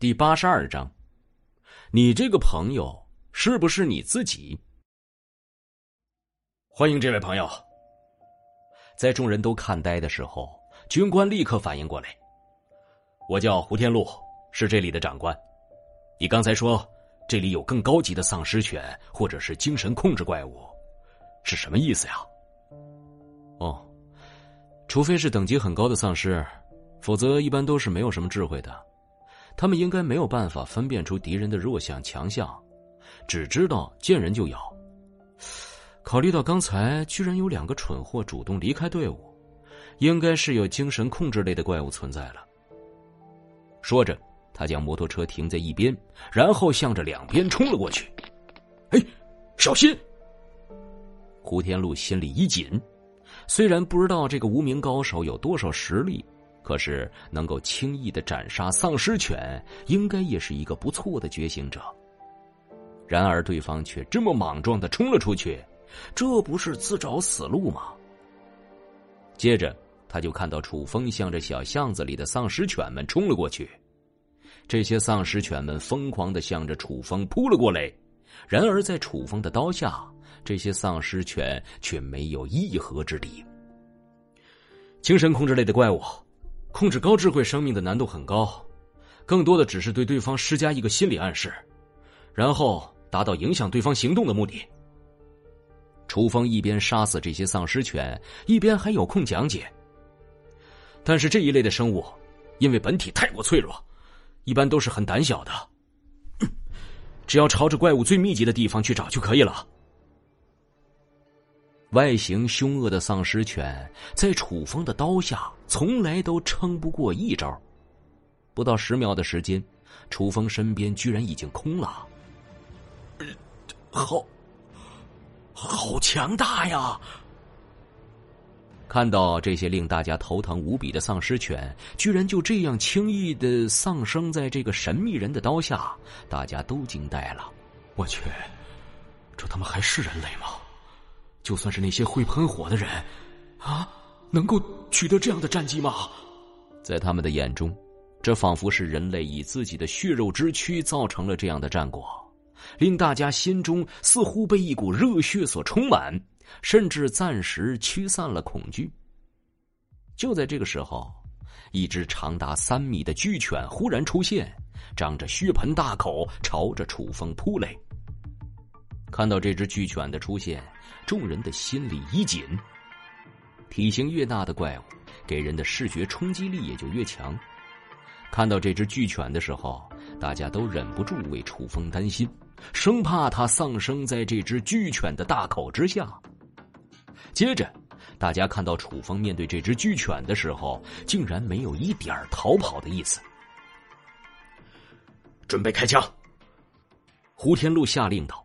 第八十二章，你这个朋友是不是你自己？欢迎这位朋友。在众人都看呆的时候，军官立刻反应过来：“我叫胡天禄，是这里的长官。你刚才说这里有更高级的丧尸犬，或者是精神控制怪物，是什么意思呀？”哦，除非是等级很高的丧尸，否则一般都是没有什么智慧的。他们应该没有办法分辨出敌人的弱项强项，只知道见人就咬。考虑到刚才居然有两个蠢货主动离开队伍，应该是有精神控制类的怪物存在了。说着，他将摩托车停在一边，然后向着两边冲了过去。哎，小心！胡天禄心里一紧，虽然不知道这个无名高手有多少实力。可是，能够轻易的斩杀丧尸犬，应该也是一个不错的觉醒者。然而，对方却这么莽撞的冲了出去，这不是自找死路吗？接着，他就看到楚风向着小巷子里的丧尸犬们冲了过去。这些丧尸犬们疯狂的向着楚风扑了过来，然而在楚风的刀下，这些丧尸犬却没有一合之敌。精神控制类的怪物。控制高智慧生命的难度很高，更多的只是对对方施加一个心理暗示，然后达到影响对方行动的目的。楚风一边杀死这些丧尸犬，一边还有空讲解。但是这一类的生物，因为本体太过脆弱，一般都是很胆小的，只要朝着怪物最密集的地方去找就可以了。外形凶恶的丧尸犬，在楚风的刀下从来都撑不过一招。不到十秒的时间，楚风身边居然已经空了。好，好强大呀！看到这些令大家头疼无比的丧尸犬，居然就这样轻易的丧生在这个神秘人的刀下，大家都惊呆了。我去，这他妈还是人类吗？就算是那些会喷火的人，啊，能够取得这样的战绩吗？在他们的眼中，这仿佛是人类以自己的血肉之躯造成了这样的战果，令大家心中似乎被一股热血所充满，甚至暂时驱散了恐惧。就在这个时候，一只长达三米的巨犬忽然出现，张着血盆大口朝着楚风扑来。看到这只巨犬的出现。众人的心里一紧。体型越大的怪物，给人的视觉冲击力也就越强。看到这只巨犬的时候，大家都忍不住为楚风担心，生怕他丧生在这只巨犬的大口之下。接着，大家看到楚风面对这只巨犬的时候，竟然没有一点逃跑的意思。准备开枪！胡天禄下令道。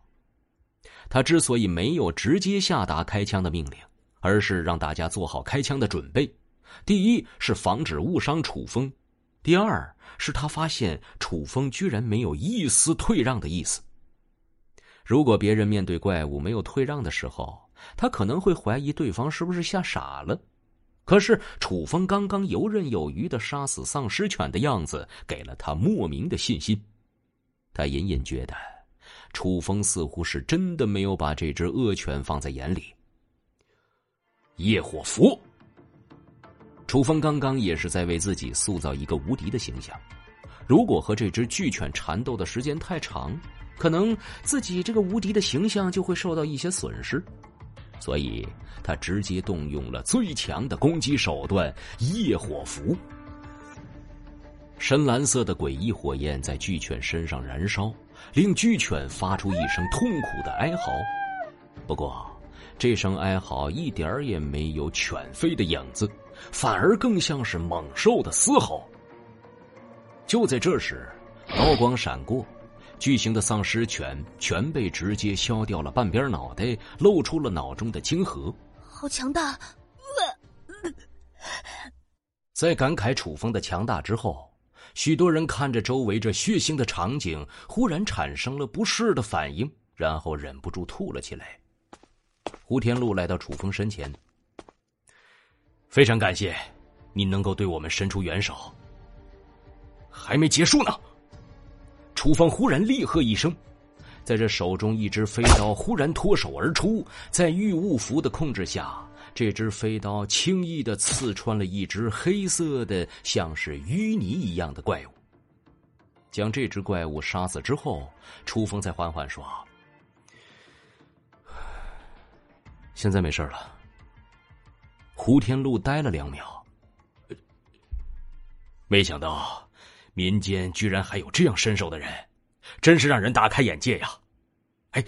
他之所以没有直接下达开枪的命令，而是让大家做好开枪的准备。第一是防止误伤楚风，第二是他发现楚风居然没有一丝退让的意思。如果别人面对怪物没有退让的时候，他可能会怀疑对方是不是吓傻了。可是楚风刚刚游刃有余的杀死丧尸犬的样子，给了他莫名的信心。他隐隐觉得。楚风似乎是真的没有把这只恶犬放在眼里。业火符，楚风刚刚也是在为自己塑造一个无敌的形象。如果和这只巨犬缠斗的时间太长，可能自己这个无敌的形象就会受到一些损失。所以他直接动用了最强的攻击手段——业火符。深蓝色的诡异火焰在巨犬身上燃烧。令巨犬发出一声痛苦的哀嚎，不过，这声哀嚎一点儿也没有犬吠的影子，反而更像是猛兽的嘶吼。就在这时，刀光闪过，巨型的丧尸犬全被直接削掉了半边脑袋，露出了脑中的晶核。好强大！在感慨楚风的强大之后。许多人看着周围这血腥的场景，忽然产生了不适的反应，然后忍不住吐了起来。胡天禄来到楚风身前，非常感谢你能够对我们伸出援手。还没结束呢，楚风忽然厉喝一声，在这手中一支飞刀忽然脱手而出，在御物符的控制下，这只飞刀轻易的刺穿了一只黑色的像是淤泥一样的怪物。将这只怪物杀死之后，楚风才缓缓说：“现在没事了。”胡天禄呆了两秒，没想到民间居然还有这样身手的人，真是让人大开眼界呀！哎，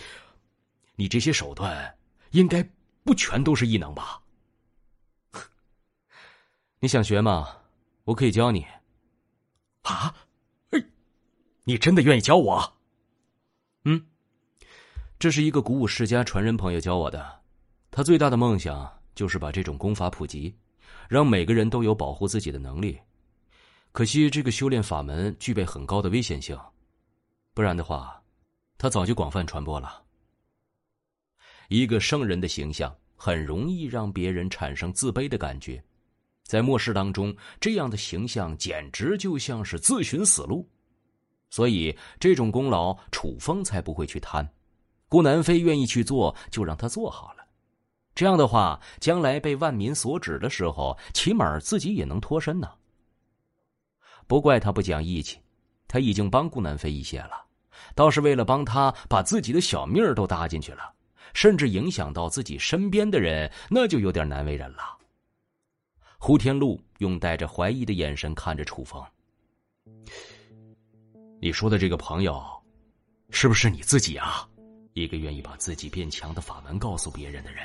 你这些手段应该不全都是异能吧？你想学吗？我可以教你。啊？哎，你真的愿意教我？嗯，这是一个古武世家传人朋友教我的，他最大的梦想。就是把这种功法普及，让每个人都有保护自己的能力。可惜这个修炼法门具备很高的危险性，不然的话，他早就广泛传播了。一个圣人的形象很容易让别人产生自卑的感觉，在末世当中，这样的形象简直就像是自寻死路。所以这种功劳，楚风才不会去贪。顾南飞愿意去做，就让他做好了。这样的话，将来被万民所指的时候，起码自己也能脱身呢。不怪他不讲义气，他已经帮顾南飞一些了，倒是为了帮他把自己的小命都搭进去了，甚至影响到自己身边的人，那就有点难为人了。胡天禄用带着怀疑的眼神看着楚风：“你说的这个朋友，是不是你自己啊？一个愿意把自己变强的法门告诉别人的人。”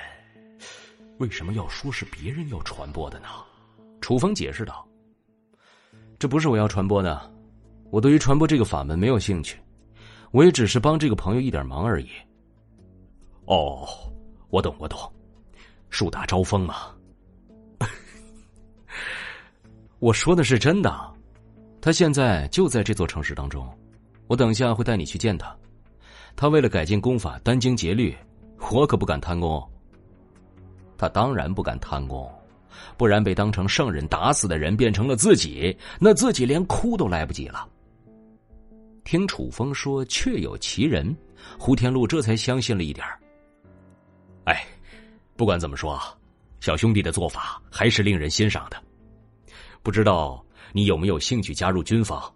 为什么要说是别人要传播的呢？楚风解释道：“这不是我要传播的，我对于传播这个法门没有兴趣，我也只是帮这个朋友一点忙而已。”哦，我懂，我懂，树大招风嘛。我说的是真的，他现在就在这座城市当中，我等下会带你去见他。他为了改进功法，殚精竭虑，我可不敢贪功。他当然不敢贪功，不然被当成圣人打死的人变成了自己，那自己连哭都来不及了。听楚风说确有其人，胡天禄这才相信了一点儿。哎，不管怎么说，小兄弟的做法还是令人欣赏的。不知道你有没有兴趣加入军方，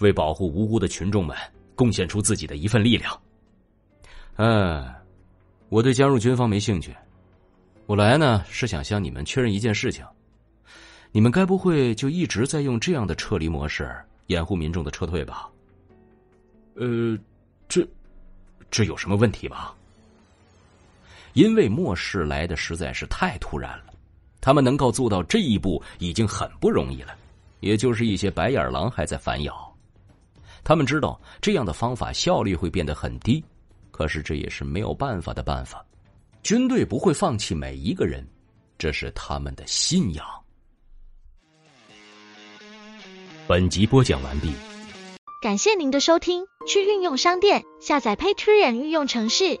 为保护无辜的群众们贡献出自己的一份力量？嗯，我对加入军方没兴趣。我来呢，是想向你们确认一件事情，你们该不会就一直在用这样的撤离模式掩护民众的撤退吧？呃，这这有什么问题吧？因为末世来的实在是太突然了，他们能够做到这一步已经很不容易了，也就是一些白眼狼还在反咬。他们知道这样的方法效率会变得很低，可是这也是没有办法的办法。军队不会放弃每一个人，这是他们的信仰。本集播讲完毕，感谢您的收听。去运用商店下载 Patreon 运用城市，